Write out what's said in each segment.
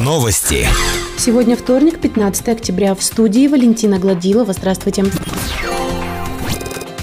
Новости. Сегодня вторник, 15 октября. В студии Валентина Гладилова. Здравствуйте.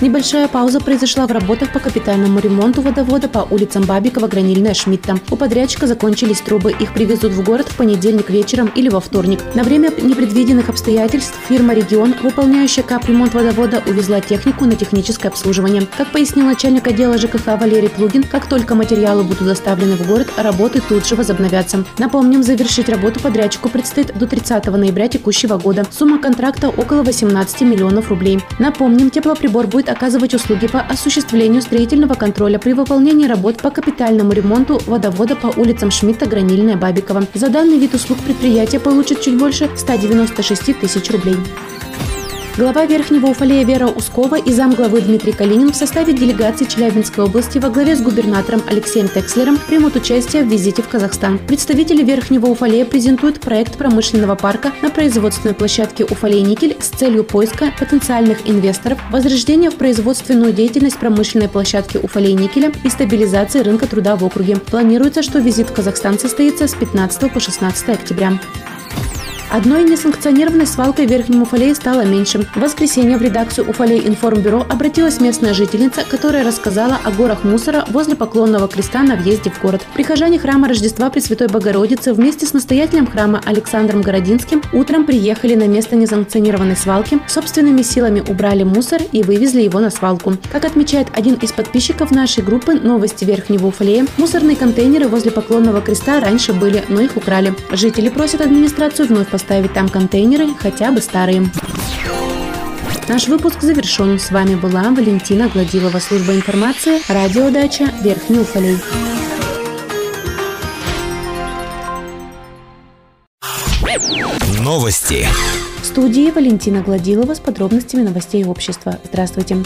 Небольшая пауза произошла в работах по капитальному ремонту водовода по улицам Бабикова, Гранильная, Шмидта. У подрядчика закончились трубы. Их привезут в город в понедельник вечером или во вторник. На время непредвиденных обстоятельств фирма «Регион», выполняющая капремонт водовода, увезла технику на техническое обслуживание. Как пояснил начальник отдела ЖКХ Валерий Плугин, как только материалы будут доставлены в город, работы тут же возобновятся. Напомним, завершить работу подрядчику предстоит до 30 ноября текущего года. Сумма контракта около 18 миллионов рублей. Напомним, теплоприбор будет оказывать услуги по осуществлению строительного контроля при выполнении работ по капитальному ремонту водовода по улицам Шмидта, Гранильная, Бабикова. За данный вид услуг предприятие получит чуть больше 196 тысяч рублей. Глава Верхнего Уфалея Вера Ускова и замглавы Дмитрий Калинин в составе делегации Челябинской области во главе с губернатором Алексеем Текслером примут участие в визите в Казахстан. Представители Верхнего Уфалея презентуют проект промышленного парка на производственной площадке Уфалей-Никель с целью поиска потенциальных инвесторов, возрождения в производственную деятельность промышленной площадки Уфалей-Никеля и стабилизации рынка труда в округе. Планируется, что визит в Казахстан состоится с 15 по 16 октября. Одной несанкционированной свалкой в Верхнем Уфалее стало меньше. В воскресенье в редакцию Уфалей информбюро обратилась местная жительница, которая рассказала о горах мусора возле поклонного креста на въезде в город. Прихожане храма Рождества Пресвятой Богородицы вместе с настоятелем храма Александром Городинским утром приехали на место несанкционированной свалки, собственными силами убрали мусор и вывезли его на свалку. Как отмечает один из подписчиков нашей группы «Новости Верхнего Уфалея», мусорные контейнеры возле поклонного креста раньше были, но их украли. Жители просят администрацию вновь поставить там контейнеры, хотя бы старые. Наш выпуск завершен. С вами была Валентина Гладилова, служба информации, радиодача Верхний Уфалей. Новости. В студии Валентина Гладилова с подробностями новостей общества. Здравствуйте.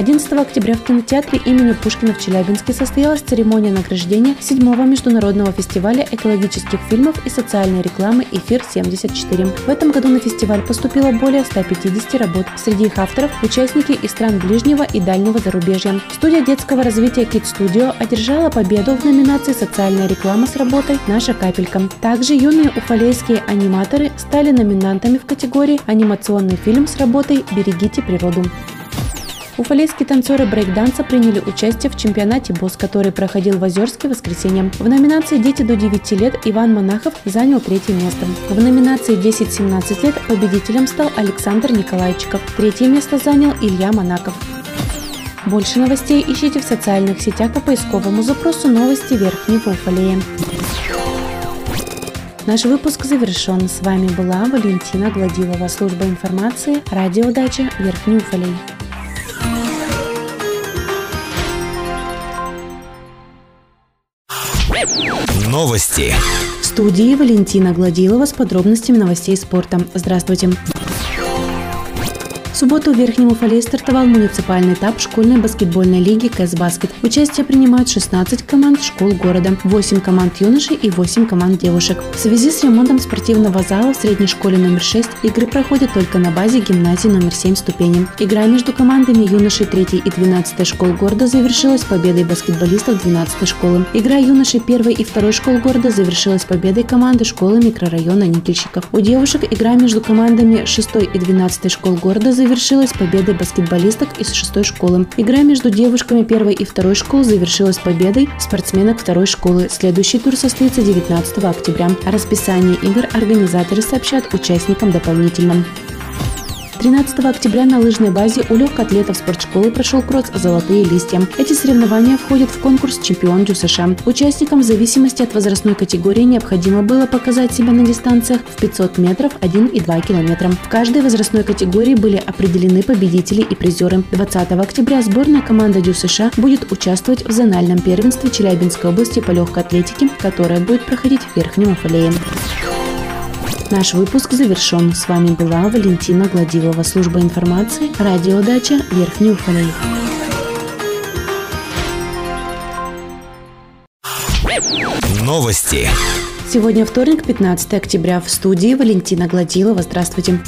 11 октября в кинотеатре имени Пушкина в Челябинске состоялась церемония награждения 7-го международного фестиваля экологических фильмов и социальной рекламы «Эфир-74». В этом году на фестиваль поступило более 150 работ. Среди их авторов – участники из стран ближнего и дальнего зарубежья. Студия детского развития Kid Studio одержала победу в номинации «Социальная реклама» с работой «Наша капелька». Также юные уфалейские аниматоры стали номинантами в категории «Анимационный фильм» с работой «Берегите природу». Уфалейские танцоры брейкданса приняли участие в чемпионате БОС, который проходил в Озерске в воскресенье. В номинации «Дети до 9 лет» Иван Монахов занял третье место. В номинации «10-17 лет» победителем стал Александр Николайчиков. Третье место занял Илья Монаков. Больше новостей ищите в социальных сетях по поисковому запросу «Новости Верхнего Уфалея». Наш выпуск завершен. С вами была Валентина Гладилова, служба информации, радиодача Верхний Уфалей. Новости. В студии Валентина Гладилова с подробностями новостей спорта. Здравствуйте субботу в Верхнем Уфале стартовал муниципальный этап школьной баскетбольной лиги КС Баскет. Участие принимают 16 команд школ города, 8 команд юношей и 8 команд девушек. В связи с ремонтом спортивного зала в средней школе номер 6 игры проходят только на базе гимназии номер 7 ступени. Игра между командами юношей 3 и 12 школ города завершилась победой баскетболистов 12 школы. Игра юношей 1 и 2 школ города завершилась победой команды школы микрорайона Никельщиков. У девушек игра между командами 6 и 12 школ города завершилась завершилась победой баскетболисток из шестой школы. Игра между девушками первой и второй школы завершилась победой спортсменок второй школы. Следующий тур состоится 19 октября. О расписании игр организаторы сообщат участникам дополнительно. 13 октября на лыжной базе у легкоатлетов спортшколы прошел кросс «Золотые листья». Эти соревнования входят в конкурс «Чемпион США». Участникам в зависимости от возрастной категории необходимо было показать себя на дистанциях в 500 метров, 1 и 2 километра. В каждой возрастной категории были определены победители и призеры. 20 октября сборная команда Дю США будет участвовать в зональном первенстве Челябинской области по легкой атлетике, которое будет проходить в Верхнем Уфалее. Наш выпуск завершен. С вами была Валентина Гладилова, служба информации, радиодача Верхний Уфалей. Новости. Сегодня вторник, 15 октября. В студии Валентина Гладилова. Здравствуйте.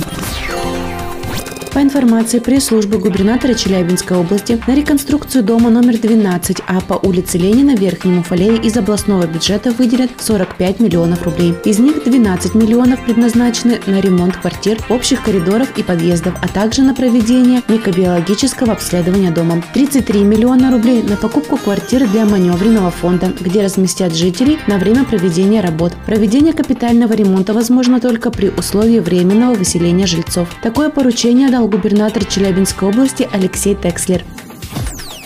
По информации пресс-службы губернатора Челябинской области, на реконструкцию дома номер 12А по улице Ленина в Верхнем Уфалее из областного бюджета выделят 45 миллионов рублей. Из них 12 миллионов предназначены на ремонт квартир, общих коридоров и подъездов, а также на проведение микробиологического обследования дома. 33 миллиона рублей на покупку квартир для маневренного фонда, где разместят жителей на время проведения работ. Проведение капитального ремонта возможно только при условии временного выселения жильцов. Такое поручение дал губернатор Челябинской области Алексей Текслер.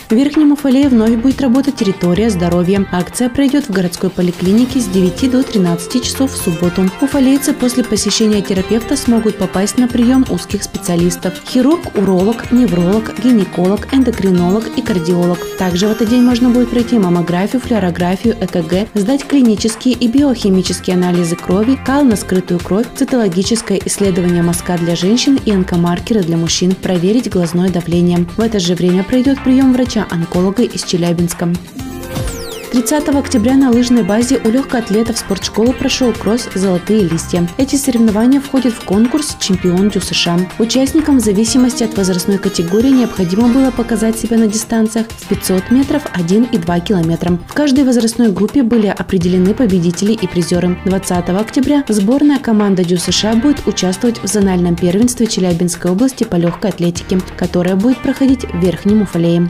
В Верхнем Уфалее вновь будет работать территория здоровья. Акция пройдет в городской поликлинике с 9 до 13 часов в субботу. Уфалейцы после посещения терапевта смогут попасть на прием узких специалистов. Хирург, уролог, невролог, гинеколог, эндокринолог и кардиолог. Также в этот день можно будет пройти маммографию, флюорографию, ЭКГ, сдать клинические и биохимические анализы крови, кал на скрытую кровь, цитологическое исследование мазка для женщин и онкомаркеры для мужчин, проверить глазное давление. В это же время пройдет прием врача врача-онколога из Челябинска. 30 октября на лыжной базе у легкоатлетов спортшколы прошел кросс «Золотые листья». Эти соревнования входят в конкурс «Чемпион Дю США». Участникам в зависимости от возрастной категории необходимо было показать себя на дистанциях в 500 метров, 1 и 2 километра. В каждой возрастной группе были определены победители и призеры. 20 октября сборная команда Дю США будет участвовать в зональном первенстве Челябинской области по легкой атлетике, которое будет проходить в Верхнем Уфалее.